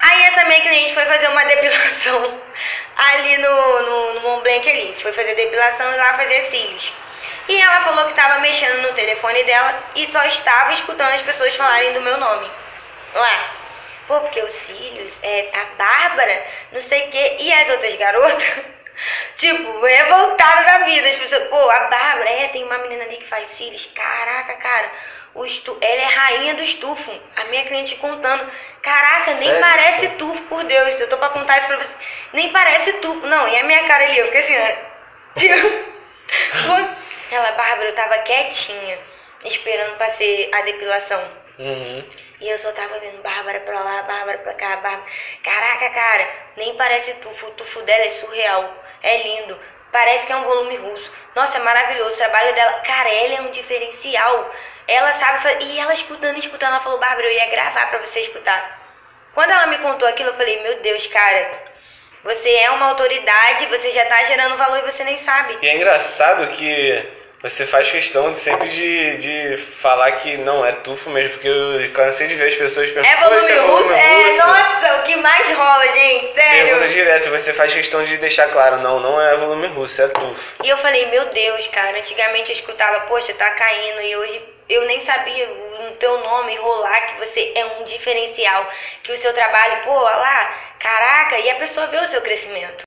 Aí essa minha cliente foi fazer uma depilação ali no, no, no Mont Blanc ali. Foi fazer depilação e lá fazer cílios. E ela falou que estava mexendo no telefone dela e só estava escutando as pessoas falarem do meu nome. Lá. Pô, porque os cílios, é, a Bárbara, não sei o quê. E as outras garotas, tipo, revoltada da vida. As pessoas, pô, a Bárbara, tem uma menina ali que faz cílios. Caraca, cara, o estu... ela é rainha do estufo. A minha cliente contando. Caraca, nem Sério? parece tufo, por Deus. Eu tô pra contar isso pra você. Nem parece tufo. Não, e a minha cara ali, eu fiquei assim, ó. Tipo. ela, Bárbara, eu tava quietinha, esperando pra ser a depilação. Uhum. E eu só tava vendo Bárbara pra lá, Bárbara pra cá, Bárbara. Caraca, cara, nem parece tufo. O tufo dela é surreal. É lindo. Parece que é um volume russo. Nossa, é maravilhoso o trabalho dela. Cara, ela é um diferencial. Ela sabe. E ela escutando, escutando, ela falou, Bárbara, eu ia gravar pra você escutar. Quando ela me contou aquilo, eu falei, meu Deus, cara, você é uma autoridade, você já tá gerando valor e você nem sabe. E é engraçado que você faz questão de sempre de, de falar que não é tufo mesmo, porque eu cansei de ver as pessoas É perguntando, "Pô, volume é russo? volume É, russo?" nossa, o que mais rola, gente, sério. Pergunta direto, você faz questão de deixar claro, não, não é volume russo, é tufo. E eu falei, meu Deus, cara, antigamente eu escutava, poxa, tá caindo, e hoje eu nem sabia o teu nome rolar, que você é um diferencial, que o seu trabalho, pô, olha lá, caraca, e a pessoa vê o seu crescimento.